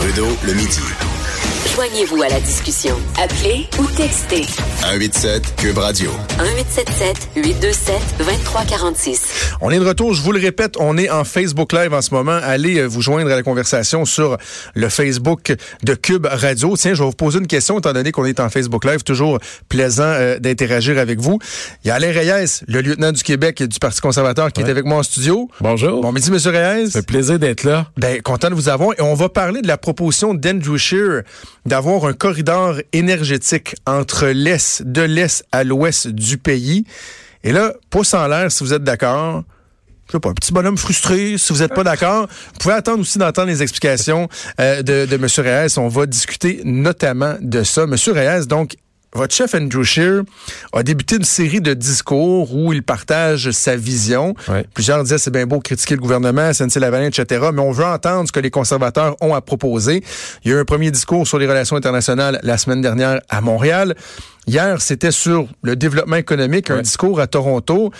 Trudeau, le midi. Joignez-vous à la discussion. Appelez ou textez. 187 Cube Radio. 1877 827 2346. On est de retour, je vous le répète, on est en Facebook Live en ce moment. Allez euh, vous joindre à la conversation sur le Facebook de Cube Radio. Tiens, je vais vous poser une question étant donné qu'on est en Facebook Live. Toujours plaisant euh, d'interagir avec vous. Il y a Alain Reyes, le lieutenant du Québec et du Parti conservateur, qui est avec moi en studio. Bonjour. Bon midi, Monsieur Reyes. Ça fait plaisir d'être là. Ben, content de vous avoir. Et on va parler de la proposition d'Andrew Scheer d'avoir un corridor énergétique entre l'Est, de l'Est à l'Ouest du pays. Et là, pouce en l'air si vous êtes d'accord. Je sais pas, un petit bonhomme frustré, si vous n'êtes pas d'accord. Vous pouvez attendre aussi d'entendre les explications euh, de, de M. Reyes. On va discuter notamment de ça. M. Reyes, donc, votre chef Andrew Scheer a débuté une série de discours où il partage sa vision. Ouais. Plusieurs disaient c'est bien beau critiquer le gouvernement, SNC-Lavalin, etc., mais on veut entendre ce que les conservateurs ont à proposer. Il y a eu un premier discours sur les relations internationales la semaine dernière à Montréal. Hier, c'était sur le développement économique, un discours à Toronto.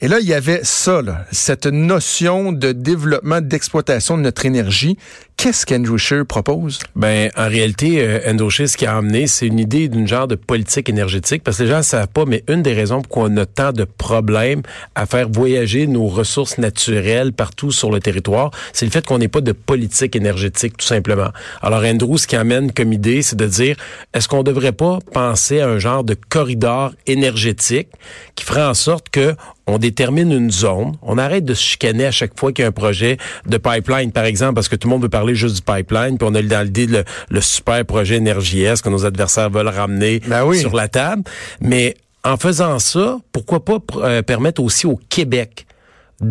Et là, il y avait ça, là, cette notion de développement, d'exploitation de notre énergie. Qu'est-ce qu'Andrew Scheer propose? Ben, en réalité, euh, Endoche, ce qui a amené, c'est une idée d'une genre de politique énergétique, parce que les gens ne savent pas, mais une des raisons pourquoi on a tant de problèmes à faire voyager nos ressources naturelles partout sur le territoire, c'est le fait qu'on n'ait pas de politique énergétique, tout simplement. Alors, Andrew, ce qui amène comme idée, c'est de dire, est-ce qu'on devrait pas penser à un genre de corridor énergétique qui ferait en sorte que on détermine une zone, on arrête de se chicaner à chaque fois qu'il y a un projet de pipeline, par exemple, parce que tout le monde veut parler juste du pipeline, puis on a dans l'idée le, le super projet énergie S que nos adversaires veulent ramener Ben oui. sur la table. Mais en faisant ça, pourquoi pas euh, permettre aussi au Québec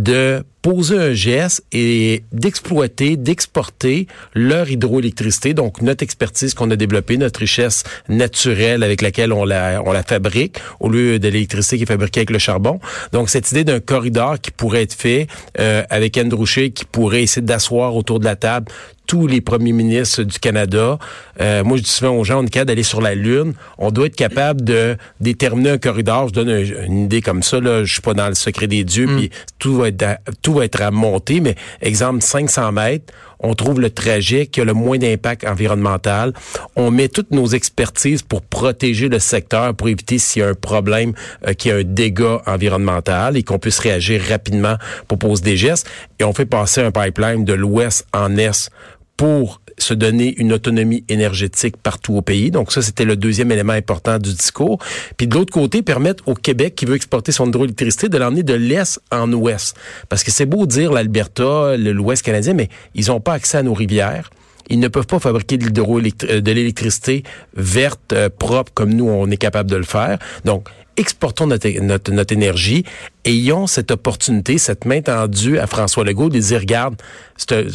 de poser un geste et d'exploiter, d'exporter leur hydroélectricité, donc notre expertise qu'on a développée, notre richesse naturelle avec laquelle on la, fabrique, au lieu de l'électricité qui est fabriquée avec le charbon. Donc cette idée d'un corridor qui pourrait être fait euh, avec Andrew Scheer, qui pourrait essayer d'asseoir autour de la table tous les premiers ministres du Canada. Euh, moi, je dis souvent aux gens, on est capable d'aller sur la Lune. On doit être capable de déterminer un corridor. Je donne un- une idée comme ça. Là, je suis pas dans le secret des dieux, puis tout va être à, tout va être à monter. Mais exemple, 500 mètres, on trouve le trajet qui a le moins d'impact environnemental. On met toutes nos expertises pour protéger le secteur, pour éviter s'il y a un problème, euh, qu'il y a un dégât environnemental et qu'on puisse réagir rapidement pour poser des gestes. Et on fait passer un pipeline de l'ouest en est pour se donner une autonomie énergétique partout au pays. Donc ça, c'était le deuxième élément important du discours. Puis de l'autre côté, permettre au Québec qui veut exporter son hydroélectricité de l'emmener de l'est en ouest. Parce que c'est beau dire l'Alberta, l'ouest canadien, mais ils n'ont pas accès à nos rivières. Ils ne peuvent pas fabriquer de l'électricité verte, euh, propre, comme nous, on est capable de le faire. Donc, exportons notre, énergie, ayons cette opportunité, cette main tendue à François Legault de dire, regarde,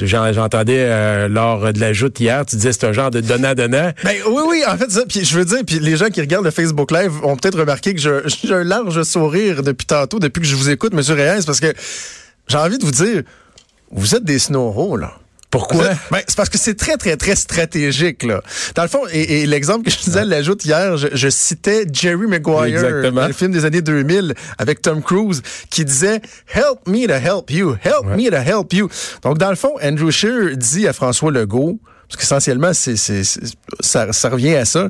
j'entendais euh, lors de la joute hier, tu disais c'est un genre de donnant-donnant. Ben oui, oui, en fait, ça, puis je veux dire, puis les gens qui regardent le Facebook Live ont peut-être remarqué que j'ai un large sourire depuis tantôt, depuis que je vous écoute, Monsieur Reyes, parce que j'ai envie de vous dire, vous êtes des snoros, là. Pourquoi? Êtes- Ben, c'est parce que c'est très, très, très stratégique, là. Dans le fond, et, et l'exemple que je disais, l'ajoute hier, je, je citais Jerry Maguire, Exactement. dans le film des années 2000, avec Tom Cruise, qui disait « Help me to help you, help me to help you ». Donc, dans le fond, Andrew Scheer dit à François Legault, parce qu'essentiellement, c'est, c'est, c'est- ça, ça revient à ça,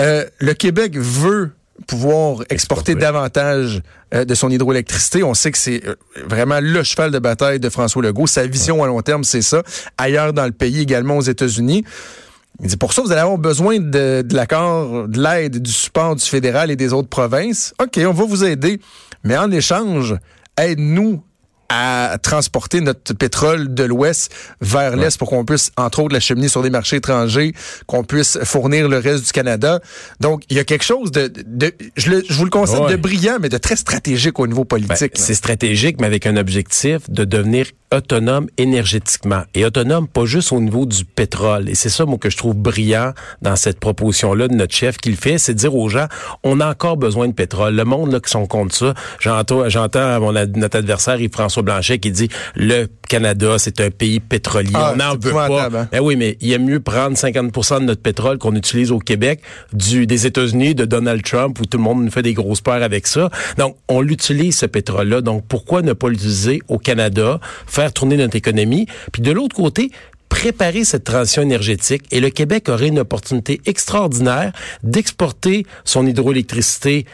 euh, le Québec veut pouvoir exporter Exporter. davantage euh, de son hydroélectricité. On sait que c'est euh, vraiment le cheval de bataille de François Legault. Sa vision à long terme, c'est ça. Ailleurs dans le pays, également aux États-Unis. Il dit, pour ça, vous allez avoir besoin de, de l'accord, de l'aide, du support du fédéral et des autres provinces. OK, on va vous aider. Mais en échange, aide-nous à transporter notre pétrole de l'ouest vers l'est pour qu'on puisse, entre autres, l'acheminer sur des marchés étrangers, qu'on puisse fournir le reste du Canada. Donc, il y a quelque chose de, de je, le- je vous le Ouais. de brillant, mais de très stratégique au niveau Ben, politique. c'est stratégique, mais avec un objectif de devenir autonome énergétiquement. Et autonome pas juste au niveau du pétrole. Et c'est ça, moi, que je trouve brillant dans cette proposition-là de notre chef qui le fait, c'est de dire aux gens, on a encore besoin de pétrole. Le monde, là, qui sont contre ça, j'entends, j'entends mon notre adversaire, Yves-François Blanchet, qui dit, le Canada, c'est un pays pétrolier. Ah, on n'en veut pas. épouvantable, hein? Ben oui, mais il y a mieux prendre 50% de notre pétrole qu'on utilise au Québec du des États-Unis de Donald Trump où tout le monde nous fait des grosses peurs avec ça. Donc on l'utilise ce pétrole-là. Donc pourquoi ne pas l'utiliser au Canada, faire tourner notre économie, puis de l'autre côté préparer cette transition énergétique et le Québec aurait une opportunité extraordinaire d'exporter son hydroélectricité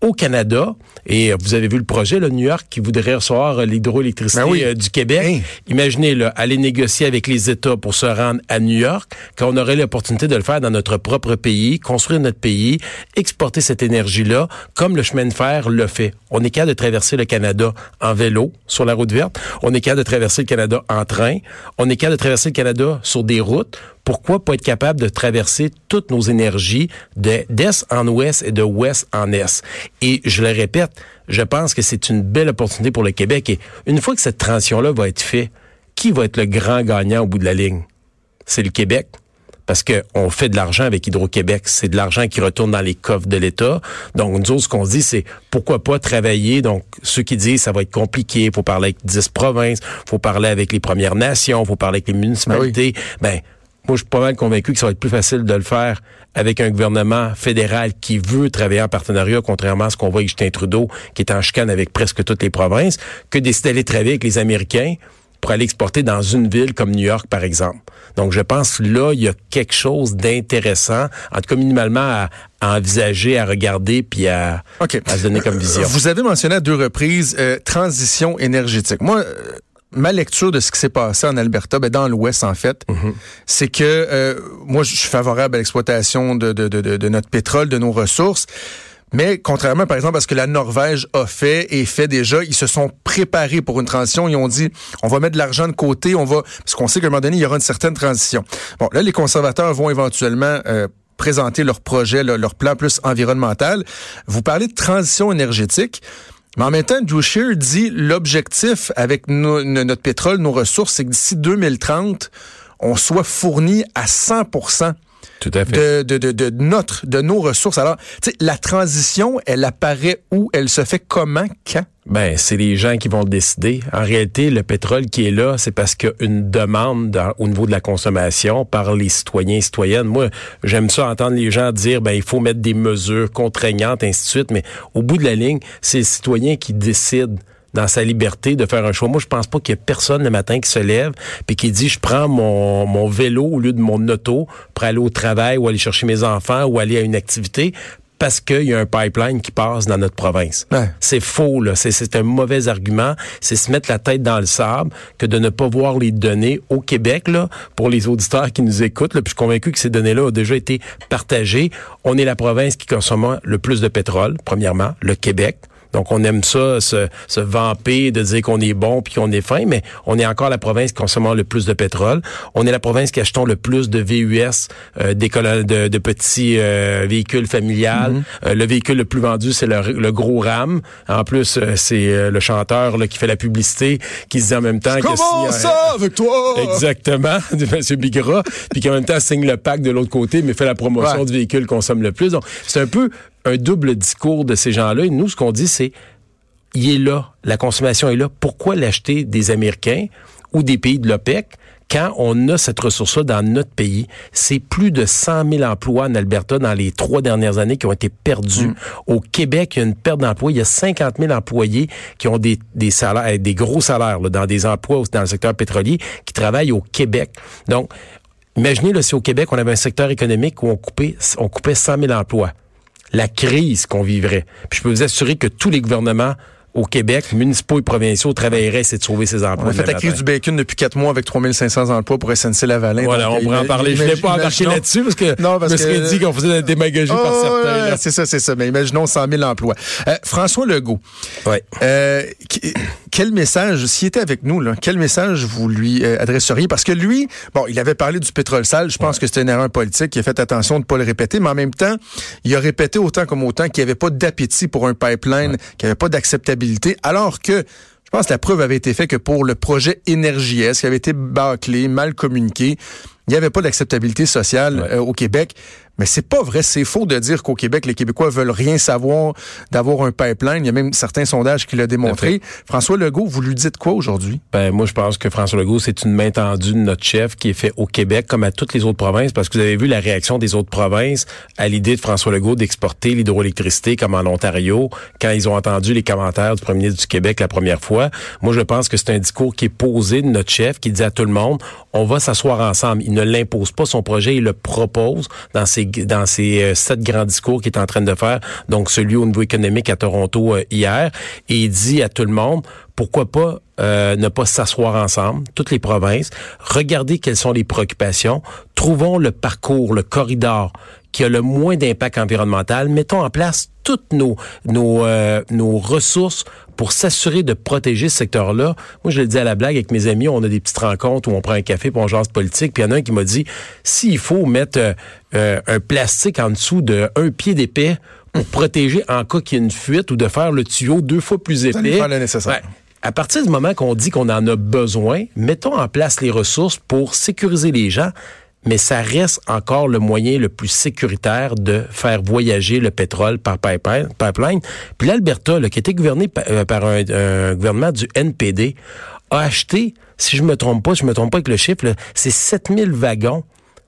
au Canada. Et vous avez vu le projet, le New York, qui voudrait recevoir l'hydroélectricité Ben oui. euh, du Québec. Hein? Imaginez, là, aller négocier avec les États pour se rendre à New York, quand on aurait l'opportunité de le faire dans notre propre pays, construire notre pays, exporter cette énergie-là, comme le chemin de fer le fait. On est capable de traverser le Canada en vélo sur la route verte. On est capable de traverser le Canada en train. On est capable de traverser le Canada sur des routes. Pourquoi pas être capable de traverser toutes nos énergies de- d'est en ouest et de ouest en est? Et je le répète, je pense que c'est une belle opportunité pour le Québec. Et une fois que cette transition-là va être faite, qui va être le grand gagnant au bout de la ligne? C'est le Québec. Parce que on fait de l'argent avec Hydro-Québec. C'est de l'argent qui retourne dans les coffres de l'État. Donc, nous autres, ce qu'on se dit, c'est pourquoi pas travailler? Donc, ceux qui disent ça va être compliqué, il faut parler avec 10 provinces, faut parler avec les Premières Nations, faut parler avec les municipalités. Ben, moi, je suis pas mal convaincu que ça va être plus facile de le faire avec un gouvernement fédéral qui veut travailler en partenariat, contrairement à ce qu'on voit avec Justin Trudeau, qui est en chicane avec presque toutes les provinces, que décider d'aller travailler avec les Américains pour aller exporter dans une ville comme New York, par exemple. Donc, je pense là, il y a quelque chose d'intéressant, en tout cas minimalement à, à envisager, à regarder, puis à, à se donner comme vision. Vous avez mentionné à deux reprises euh, transition énergétique. Moi, euh, ma lecture de ce qui s'est passé en Alberta, ben, dans l'Ouest en fait, c'est que euh, moi, je suis favorable à l'exploitation de, de, de, de- de notre pétrole, de nos ressources. Mais contrairement, par exemple, à ce que la Norvège a fait et fait déjà, ils se sont préparés pour une transition. Ils ont dit, on va mettre de l'argent de côté, on va, parce qu'on sait qu'à un moment donné, il y aura une certaine transition. Bon, là, les conservateurs vont éventuellement euh, présenter leur projet, leur plan plus environnemental. Vous parlez de transition énergétique. Mais en même temps, Drew Scheer dit l'objectif avec no- no- notre pétrole, nos ressources, c'est que d'ici 2030, on soit fourni à 100 Tout à fait. de, de, de, de notre, de nos ressources. Alors, tu sais, la transition, elle apparaît où? Elle se fait comment? Quand? Ben, c'est les gens qui vont le décider. En réalité, le pétrole qui est là, c'est parce qu'il y a une demande dans- au niveau de la consommation par les citoyens et citoyennes. Moi, j'aime ça entendre les gens dire, ben, il faut mettre des mesures contraignantes, ainsi de suite. Mais au bout de la ligne, c'est le citoyen qui décide dans sa liberté de faire un choix. Moi, je pense pas qu'il y ait personne le matin qui se lève puis qui dit je prends mon, mon vélo au lieu de mon auto pour aller au travail ou aller chercher mes enfants ou aller à une activité parce qu'il y a un pipeline qui passe dans notre province. Ouais. C'est faux, là. C'est, c'est un mauvais argument. C'est se mettre la tête dans le sable que de ne pas voir les données au Québec, là, pour les auditeurs qui nous écoutent. Là, puis je suis convaincu que ces données-là ont déjà été partagées. On est la province qui consomme le plus de pétrole, premièrement, le Québec. Donc, on aime ça, se, se vamper, de dire qu'on est bon puis qu'on est fin, mais on est encore la province qui consomme le plus de pétrole. On est la province qui achetons le plus de VUS, euh, des de, de petits euh, véhicules familiales. Euh, le véhicule le plus vendu, c'est le, le gros RAM. En plus, c'est le chanteur là, qui fait la publicité, qui se dit en même temps que Comment si, ça avec toi? Exactement, de M. Bigra, puis qui en même temps signe le pack de l'autre côté, mais fait la promotion Ouais. du véhicule consomme le plus. Donc, c'est un peu un double discours de ces gens-là. Et nous, ce qu'on dit, c'est, il est là, la consommation est là. Pourquoi l'acheter des Américains ou des pays de l'OPEC quand on a cette ressource-là dans notre pays? C'est plus de 100 000 emplois en Alberta dans les trois dernières années qui ont été perdus. Au Québec, il y a une perte d'emplois. Il y a 50 000 employés qui ont des, des salaires, euh, des gros salaires là, dans des emplois dans le secteur pétrolier qui travaillent au Québec. Donc, imaginez là, si au Québec, on avait un secteur économique où on coupait, on coupait 100 000 emplois la crise qu'on vivrait. Puis je peux vous assurer que tous les gouvernements au Québec, municipaux et provinciaux, travailleraient c'est de sauver ces emplois. On a fait la crise du bacon depuis quatre mois avec 3500 emplois pour SNC-Lavalin. Voilà, on pourrait en parler. Je ne imagine- pas embarquer là-dessus parce que Non, parce je me serais dit qu'on faisait de la démagogie par Oh, certains. ouais, c'est ça, c'est ça. Mais imaginons 100 000 emplois. Euh, François Legault, Ouais. euh, quel message, s'il était avec nous, là, quel message vous lui euh, adresseriez? Parce que lui, bon, il avait parlé du pétrole sale. Je pense que c'était une erreur politique. Il a fait attention de ne pas le répéter. Mais en même temps, il a répété autant comme autant qu'il n'y avait pas d'appétit pour un pipeline, qu'il n'y avait pas d'acceptabilité. Alors que, je pense que la preuve avait été faite que pour le projet Énergie S, qui avait été bâclé, mal communiqué, il n'y avait pas d'acceptabilité sociale Ouais. euh, au Québec. Mais c'est pas vrai, c'est faux de dire qu'au Québec, les Québécois veulent rien savoir d'avoir un pipeline. Il y a même certains sondages qui l'ont démontré. François Legault, vous lui dites quoi aujourd'hui? Ben, moi, je pense que François Legault, c'est une main tendue de notre chef qui est fait au Québec comme à toutes les autres provinces parce que vous avez vu la réaction des autres provinces à l'idée de François Legault d'exporter l'hydroélectricité comme en Ontario quand ils ont entendu les commentaires du premier ministre du Québec la première fois. Moi, je pense que c'est un discours qui est posé de notre chef qui dit à tout le monde, on va s'asseoir ensemble. Il ne l'impose pas son projet, il le propose dans ses dans ces euh, sept grands discours qu'il est en train de faire, donc celui au niveau économique à Toronto euh, hier, et il dit à tout le monde, pourquoi pas euh, ne pas s'asseoir ensemble, toutes les provinces, regarder quelles sont les préoccupations, trouvons le parcours, le corridor qui a le moins d'impact environnemental, mettons en place toutes nos nos, nos ressources pour s'assurer de protéger ce secteur-là. Moi, je le dis à la blague avec mes amis, on a des petites rencontres où on prend un café pour on jase politique, puis il y en a un qui m'a dit, s'il faut mettre euh, un plastique en dessous de un pied d'épais pour protéger en cas qu'il y ait une fuite ou de faire le tuyau deux fois plus épais. Faire le nécessaire. à partir du moment qu'on dit qu'on en a besoin, mettons en place les ressources pour sécuriser les gens mais ça reste encore le moyen le plus sécuritaire de faire voyager le pétrole par pipeline. Puis l'Alberta, qui était gouverné euh, par un, gouvernement du NPD, a acheté, si je me trompe pas, si je me trompe pas avec le chiffre, c'est 7000 wagons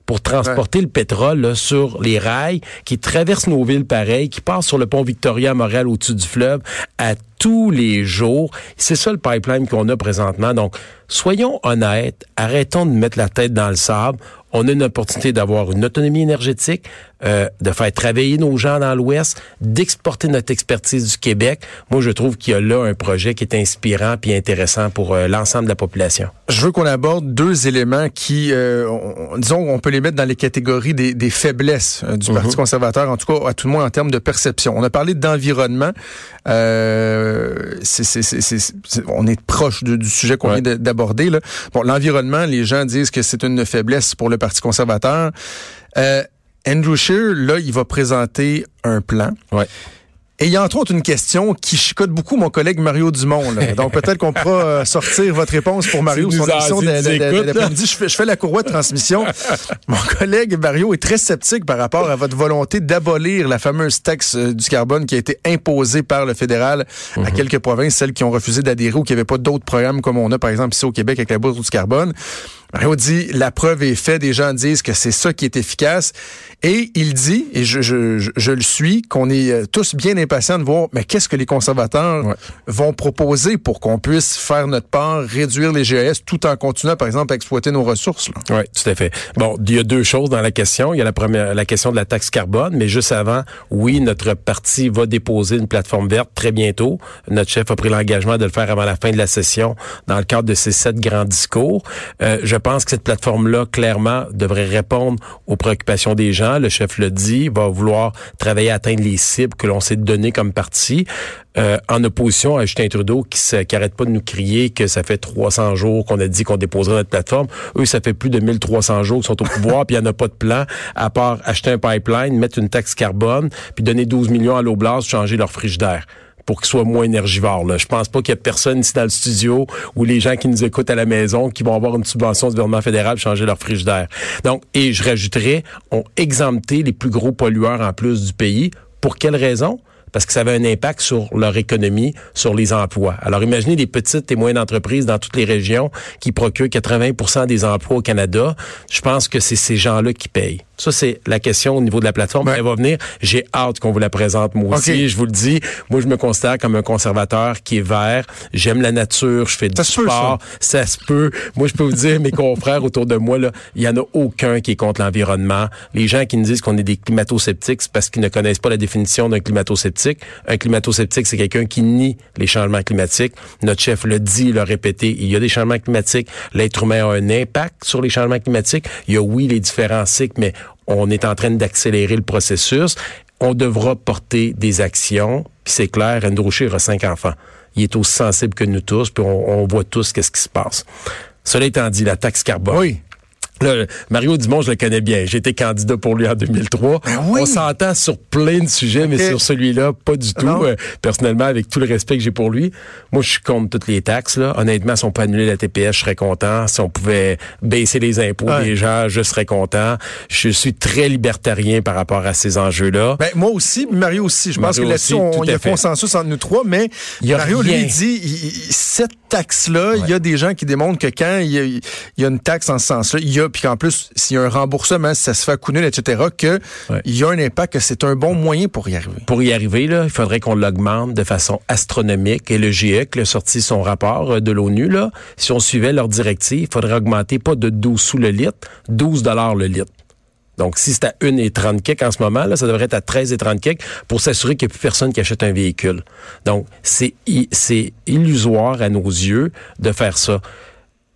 pour transporter le pétrole sur les rails qui traversent nos villes pareilles, qui passent sur le pont Victoria Montréal au-dessus du fleuve à tous les jours. C'est ça le pipeline qu'on a présentement. Donc, soyons honnêtes, arrêtons de mettre la tête dans le sable on a une opportunité d'avoir une autonomie énergétique, euh, de faire travailler nos gens dans l'Ouest, d'exporter notre expertise du Québec. Moi, je trouve qu'il y a là un projet qui est inspirant puis intéressant pour euh, l'ensemble de la population. Je veux qu'on aborde deux éléments qui, euh, disons, on peut les mettre dans les catégories des, des faiblesses euh, du Parti mhm. conservateur, en tout cas, à tout le moins en termes de perception. On a parlé d'environnement. Euh, on est proche du sujet qu'on vient d'aborder. Bon, l'environnement, les gens disent que c'est une faiblesse pour le Parti conservateur. Euh, Andrew Scheer, là, il va présenter un plan. Ouais. Et il y a entre autres une question qui chicote beaucoup mon collègue Mario Dumont. Là. Donc peut-être qu'on pourra euh, sortir votre réponse pour Mario d'après-midi. Je fais, je fais la courroie de transmission. mon collègue Mario est très sceptique par rapport à votre volonté d'abolir la fameuse taxe euh, du carbone qui a été imposée par le fédéral à mhm. quelques provinces, celles qui ont refusé d'adhérer ou qui n'avaient pas d'autres programmes comme on a par exemple ici au Québec avec la bourse du carbone. Mario dit la preuve est faite, des gens disent que c'est ça qui est efficace. Et il dit, et je, je, je, le suis, qu'on est euh, tous bien impatients de voir, mais qu'est-ce que les conservateurs vont proposer pour qu'on puisse faire notre part, réduire les GES, tout en continuant, par exemple, à exploiter nos ressources. Oui, tout à fait. Bon, il y a deux choses dans la question. Il y a la première, la question de la taxe carbone, mais juste avant, oui, notre parti va déposer une plateforme verte très bientôt. Notre chef a pris l'engagement de le faire avant la fin de la session dans le cadre de ces sept grands discours. Euh, je pense que cette plateforme-là, clairement, devrait répondre aux préoccupations des gens. Le chef le dit, va vouloir travailler à atteindre les cibles que l'on s'est données comme parti. Euh, en opposition à Justin Trudeau qui n'arrête pas de nous crier que ça fait 300 jours qu'on a dit qu'on déposerait notre plateforme. Eux, ça fait plus de 1300 jours qu'ils sont au pouvoir, puis il n'y en a pas de plan à part acheter un pipeline, mettre une taxe carbone, puis donner 12 millions à l'Oblast, changer leur frigidaire pour qu'ils soient moins énergivores. Là. Je pense pas qu'il y ait personne ici dans le studio ou les gens qui nous écoutent à la maison qui vont avoir une subvention du gouvernement fédéral pour changer leur frigidaire. Donc, et je rajouterais, ont exempté les plus gros pollueurs en plus du pays. Pour quelle raison? parce que ça avait un impact sur leur économie, sur les emplois. Alors imaginez les petites et moyennes entreprises dans toutes les régions qui procurent 80% des emplois au Canada. Je pense que c'est ces gens-là qui payent. Ça, c'est la question au niveau de la plateforme. Elle va venir. J'ai hâte qu'on vous la présente, moi aussi. Je vous le dis. Moi, je me considère comme un conservateur qui est vert. J'aime la nature. Je fais du sport. ça. se peut. Moi, je peux vous dire, mes confrères autour de moi, là, il y en a aucun qui est contre l'environnement. Les gens qui nous disent qu'on est des climato-sceptiques, c'est parce qu'ils ne connaissent pas la définition d'un climato-sceptique. Un climato-sceptique, c'est quelqu'un qui nie les changements climatiques. Notre chef le dit, l'a répété. Il y a des changements climatiques. L'être humain a un impact sur les changements climatiques. Il y a, oui, les différents cycles, mais on est en train d'accélérer le processus. On devra porter des actions. Puis c'est clair, Andrew Scheer a cinq enfants. Il est aussi sensible que nous tous, puis on, voit tous qu'est-ce qui se passe. Cela étant dit, la taxe carbone. Oui. Là, Mario Dumont, je le connais bien. J'ai été candidat pour lui en 2003. Ben oui. On s'entend sur plein de sujets, mais sur celui-là, pas du tout. Euh, personnellement, avec tout le respect que j'ai pour lui, moi, je suis contre toutes les taxes. Là. Honnêtement, si on peut annuler la TPS, je serais content. Si on pouvait baisser les impôts Ouais. des gens, je serais content. Je suis très libertarien par rapport à ces enjeux-là. Ben, moi aussi, Mario aussi. Je pense que là-dessus, il y a fait. consensus entre nous trois, mais Il y a Mario, rien. lui, dit, il- cette taxe-là, il y a des gens qui démontrent que quand il y y a une taxe en ce sens-là, il y a, puis qu'en plus, s'il y a un remboursement, si ça se fait à coup nul, etc., que Ouais. il y a un impact, que c'est un bon moyen pour y arriver. Pour y arriver, là, il faudrait qu'on l'augmente de façon astronomique. Et le GIEC a sorti son rapport euh, de l'ONU. Là, si on suivait leur directive, il faudrait augmenter pas de 12 sous le litre, 12 dollars le litre. Donc, si c'est à 1,30 kek en ce moment, là, ça devrait être à 13,30 kek pour s'assurer qu'il n'y a plus personne qui achète un véhicule. Donc, c'est illusoire à nos yeux de faire ça.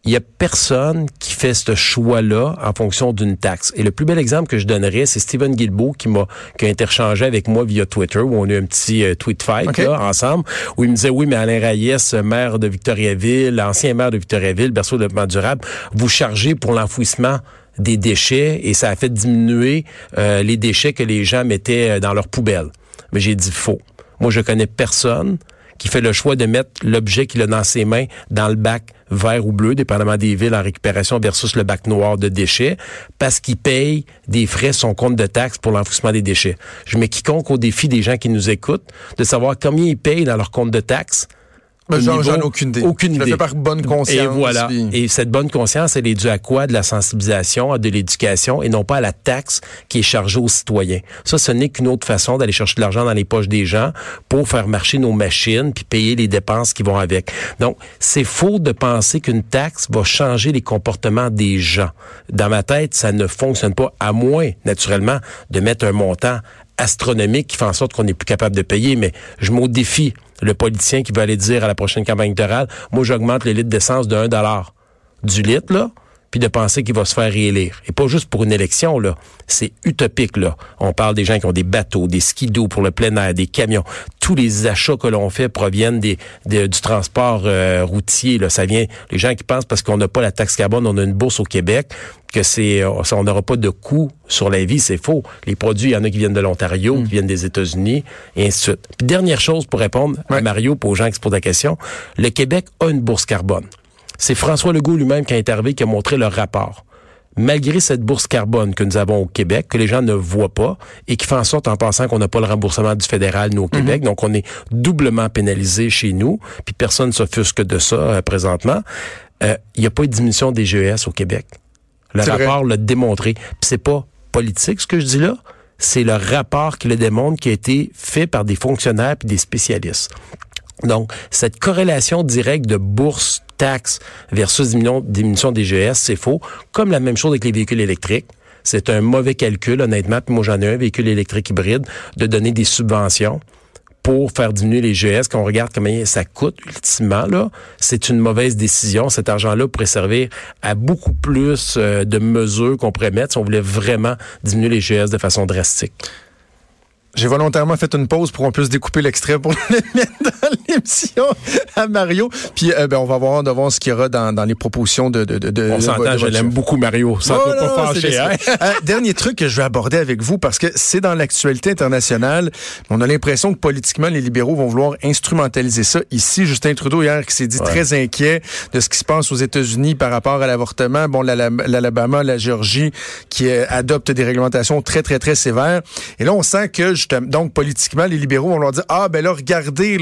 Il y a personne qui fait ce choix-là en fonction d'une taxe. Et le plus bel exemple que je donnerais, c'est Stephen Guilbeault qui m'a qui a interchangé avec moi via Twitter, où on a eu un petit euh, tweet fight là, ensemble, où il me disait oui, mais Alain Reyes, maire de Victoriaville, ancien maire de Victoriaville, berceau de développement durable, vous chargez pour l'enfouissement des déchets et ça a fait diminuer euh, les déchets que les gens mettaient euh, dans leurs poubelles. Mais j'ai dit faux. Moi, je connais personne qui fait le choix de mettre l'objet qu'il a dans ses mains dans le bac vert ou bleu, dépendamment des villes en récupération versus le bac noir de déchets, parce qu'il paye des frais son compte de taxes pour l'enfouissement des déchets. Je mets quiconque au défi des gens qui nous écoutent de savoir combien ils payent dans leur compte de taxes. Au j'en- ai aucune idée. Aucune Je le fais par bonne conscience, Et voilà. puis- Et cette bonne conscience, elle est due à quoi? De la sensibilisation, à de l'éducation, et non pas à la taxe qui est chargée aux citoyens. Ça, ce n'est qu'une autre façon d'aller chercher de l'argent dans les poches des gens pour faire marcher nos machines puis payer les dépenses qui vont avec. Donc, c'est faux de penser qu'une taxe va changer les comportements des gens. Dans ma tête, ça ne fonctionne pas, à moins, naturellement, de mettre un montant astronomique qui fait en sorte qu'on n'est plus capable de payer. Mais je mets au défi le politicien qui va aller dire à la prochaine campagne électorale, moi, j'augmente le litre d'essence de 1 dollar du litre, là, puis de penser qu'il va se faire réélire. Et pas juste pour une élection, là. C'est utopique, là. On parle des gens qui ont des bateaux, des skidoo pour le plein air, des camions. Tous les achats que l'on fait proviennent des, des- du transport euh, routier, là. Ça vient, les gens qui pensent parce qu'on n'a pas la taxe carbone, on a une bourse au Québec, que c'est, euh, on n'aura pas de coût sur la vie, c'est faux. Les produits, il y en a qui viennent de l'Ontario, qui viennent des États-Unis, et ainsi de suite. Puis dernière chose pour répondre à. Mario, pour aux gens qui se posent la question, le Québec a une bourse carbone. C'est François Legault lui-même qui est arrivé qui a montré le rapport. Malgré cette bourse carbone que nous avons au Québec, que les gens ne voient pas, et qui fait en sorte, en pensant qu'on n'a pas le remboursement du fédéral, nous, au Québec, donc on est doublement pénalisé chez nous, puis personne ne s'offusque de ça euh, présentement, euh, il n'y a pas eu de diminution des GES au Québec. Le rapport l'a démontré. Puis c'est pas politique ce que je dis là, c'est le rapport qui le démontre qui a été fait par des fonctionnaires puis des spécialistes. Donc, cette corrélation directe de bourse, taxe versus diminution, des GS, c'est faux. Comme la même chose avec les véhicules électriques. C'est un mauvais calcul, honnêtement. Puis moi, j'en ai un véhicule électrique hybride, de donner des subventions pour faire diminuer les GS, quand on regarde combien ça coûte ultimement, là, c'est une mauvaise décision. Cet argent-là pourrait servir à beaucoup plus euh, de mesures qu'on pourrait mettre si on voulait vraiment diminuer les GS de façon drastique. J'ai volontairement fait une pause pour qu'on puisse découper l'extrait pour le mettre dans l'émission à Mario. Puis euh, ben, on va voir de voir ce qu'il y aura dans, dans les propositions de de de, On s'entend, je l'aime beaucoup, Mario. Ça Oh, non, pas fâcher, hein? Euh, dernier truc que je vais aborder avec vous, parce que c'est dans l'actualité internationale. On a l'impression que politiquement, les libéraux vont vouloir instrumentaliser ça. Ici, Justin Trudeau, hier, qui s'est dit très inquiet de ce qui se passe aux États-Unis par rapport à l'avortement. Bon, l'Ala- l'Alabama, la Géorgie, qui euh, adoptent des réglementations très, très, très sévères. Et là, on sent que, donc, politiquement, les libéraux vont leur dire, ah, ben là, regardez,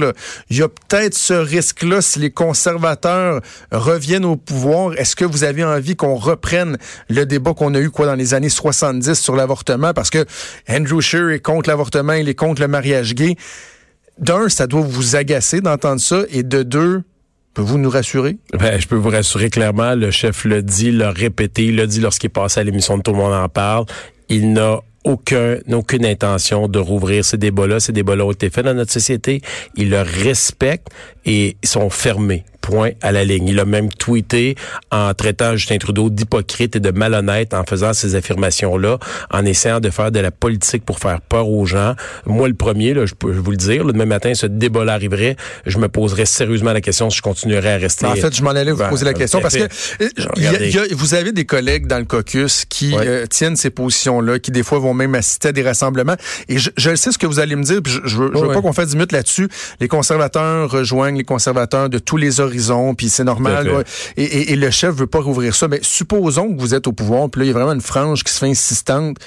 il y a peut-être ce risque-là si les conservateurs reviennent au pouvoir. Est-ce que vous avez envie qu'on reprenne le débat qu'on a eu, quoi, dans les années 70 sur l'avortement? Parce que Andrew Scheer est contre l'avortement, il est contre le mariage gay. D'un, ça doit vous agacer d'entendre ça. Et de deux, Pouvez-vous nous rassurer? Ben, je peux vous rassurer clairement, le chef l'a dit, l'a répété, il l'a dit lorsqu'il est passé à l'émission de Tout le monde en parle. Il n'a aucun, aucune intention de rouvrir ces débats-là. Ces débats-là ont été faits dans notre société. Il le respecte et ils sont fermés. Point à la ligne. Il a même tweeté en traitant Justin Trudeau d'hypocrite et de malhonnête en faisant ces affirmations-là, en essayant de faire de la politique pour faire peur aux gens. Moi, le premier, là, je peux vous le dire, le demain matin, ce débat-là arriverait, je me poserais sérieusement la question si je continuerais à rester. En fait, je m'en allais vous poser la question parce que vous avez des collègues dans le caucus qui euh, tiennent ces positions-là, qui des fois vont même assister à des rassemblements. Et je, je sais ce que vous allez me dire, puis je, je veux, veux pas qu'on fasse 10 minutes là-dessus. Les conservateurs rejoignent les conservateurs de tous les horizons, puis c'est normal. Et, et, le chef veut pas rouvrir ça. Mais supposons que vous êtes au pouvoir, puis là, il y a vraiment une frange qui se fait insistante.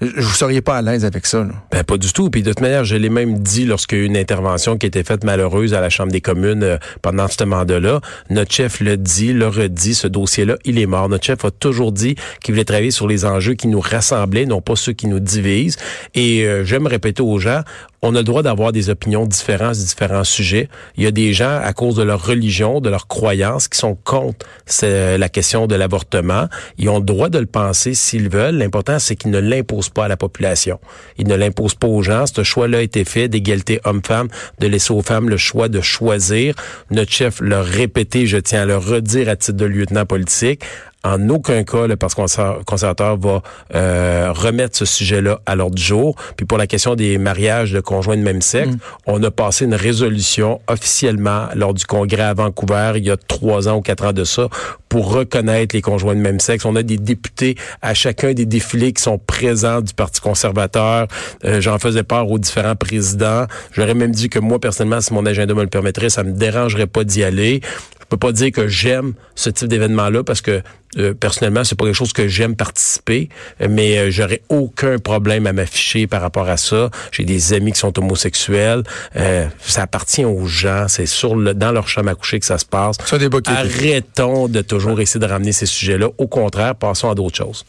Vous seriez pas à l'aise avec ça. Là. Ben, pas du tout. Puis de toute manière, je l'ai même dit lorsqu'il y a eu une intervention qui a été faite malheureuse à la Chambre des communes euh, pendant ce mandat-là. Notre chef le dit, le redit, ce dossier-là, il est mort. Notre chef a toujours dit qu'il voulait travailler sur les enjeux qui nous rassemblaient, non pas ceux qui nous divisent. Et euh, j'aime répéter aux gens, on a le droit d'avoir des opinions différentes sur différents sujets. Il y a des gens, à cause de leur religion, de leur croyance, qui sont contre la question de l'avortement. Ils ont le droit de le penser s'ils veulent. L'important, c'est qu'ils ne l'imposent pas à la population. Ils ne l'imposent pas aux gens. Ce choix-là a été fait d'égalité homme-femme, de laisser aux femmes le choix de choisir. Notre chef l'a répété, je tiens à le redire à titre de lieutenant politique en aucun cas, le Parti conservateur va euh, remettre ce sujet-là à l'ordre du jour. Puis pour la question des mariages de conjoints de même sexe, mm. on a passé une résolution officiellement lors du congrès à Vancouver il y a trois ans ou quatre ans de ça pour reconnaître les conjoints de même sexe. On a des députés à chacun des défilés qui sont présents du Parti conservateur. Euh, j'en faisais part aux différents présidents. J'aurais même dit que moi, personnellement, si mon agenda me le permettrait, ça me dérangerait pas d'y aller. Je peux pas dire que j'aime ce type d'événement-là parce que euh, personnellement, c'est pas quelque chose que j'aime participer, mais euh, j'aurais aucun problème à m'afficher par rapport à ça. J'ai des amis qui sont homosexuels. Euh, ça appartient aux gens. C'est sur le, dans leur chambre à coucher que ça se passe. Ça, Arrêtons de toujours essayer de ramener ces sujets-là. Au contraire, passons à d'autres choses.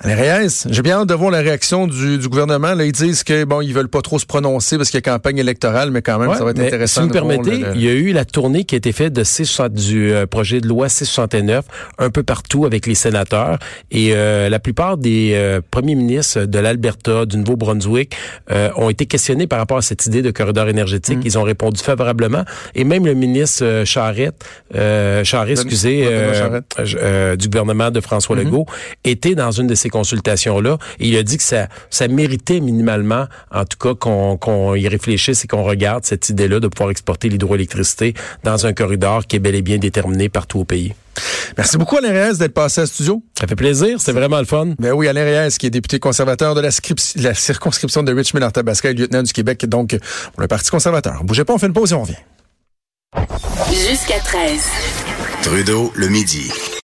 Allez, Reyes, j'ai bien hâte de voir la réaction du, du, gouvernement. Là, ils disent que bon, ils veulent pas trop se prononcer parce qu'il y a campagne électorale, mais quand même, ça va être intéressant. Si vous me permettez, il y a eu la tournée qui a été faite de du projet de loi 669 un peu partout avec les sénateurs et euh, la plupart des euh, premiers ministres de l'Alberta, du Nouveau-Brunswick euh, ont été questionnés par rapport à cette idée de corridor énergétique. Mm. Ils ont répondu favorablement et même le ministre Charette, Charette, excusez, du gouvernement de François mm-hmm. Legault était dans une de ces consultations-là et il a dit que ça, ça méritait minimalement, en tout cas, qu'on qu'on y réfléchisse et qu'on regarde cette idée-là de pouvoir exporter l'hydroélectricité dans un corridor qui est bel et bien déterminé partout au pays. Merci beaucoup, Alain Reyes, d'être passé à studio. Ça fait plaisir, c'est vraiment le fun. Ben oui, Alain Reyes, qui est député conservateur de la, la circonscription de Richmond, Arthabasca, lieutenant du Québec, donc pour le Parti conservateur. Bougez pas, on fait une pause et on revient. Jusqu'à 13. Trudeau, le midi.